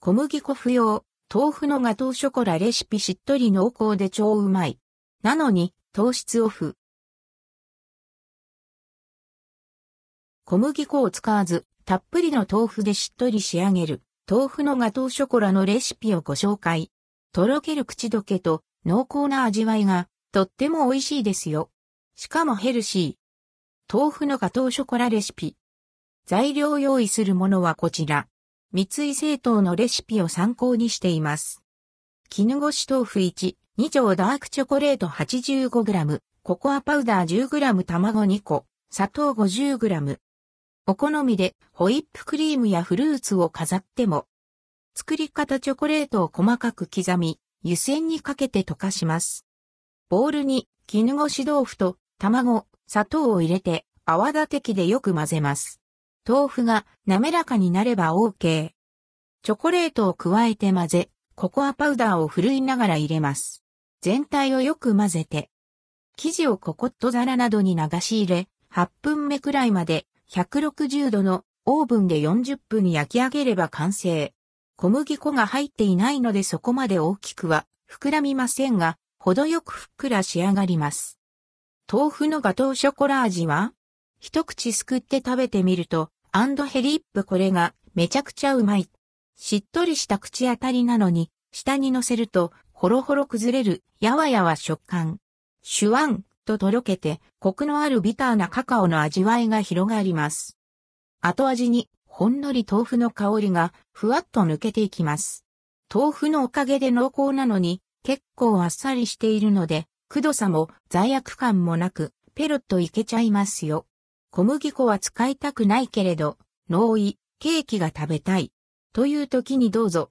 小麦粉不要、豆腐のガトーショコラレシピしっとり濃厚で超うまい。なのに、糖質オフ。小麦粉を使わず、たっぷりの豆腐でしっとり仕上げる、豆腐のガトーショコラのレシピをご紹介。とろける口どけと濃厚な味わいが、とっても美味しいですよ。しかもヘルシー。豆腐のガトーショコラレシピ。材料用意するものはこちら。三井製糖のレシピを参考にしています。絹ごし豆腐1、2丁ダークチョコレート 85g、ココアパウダー 10g 卵2個、砂糖 50g。お好みでホイップクリームやフルーツを飾っても。作り方チョコレートを細かく刻み、湯煎にかけて溶かします。ボウルに絹ごし豆腐と卵、砂糖を入れて泡立て器でよく混ぜます。豆腐が滑らかになれば OK。チョコレートを加えて混ぜ、ココアパウダーをふるいながら入れます。全体をよく混ぜて、生地をココット皿などに流し入れ、8分目くらいまで160度のオーブンで40分焼き上げれば完成。小麦粉が入っていないのでそこまで大きくは膨らみませんが、程よくふっくら仕上がります。豆腐のガトーショコラ味は一口すくって食べてみるとアンドヘリップこれがめちゃくちゃうまい。しっとりした口当たりなのに、舌に乗せると、ほろほろ崩れる、やわやわ食感。シュワンととろけて、コクのあるビターなカカオの味わいが広がります。後味に、ほんのり豆腐の香りが、ふわっと抜けていきます。豆腐のおかげで濃厚なのに、結構あっさりしているので、くどさも罪悪感もなく、ペロッといけちゃいますよ。小麦粉は使いたくないけれど、脳胃、ケーキが食べたい。という時にどうぞ。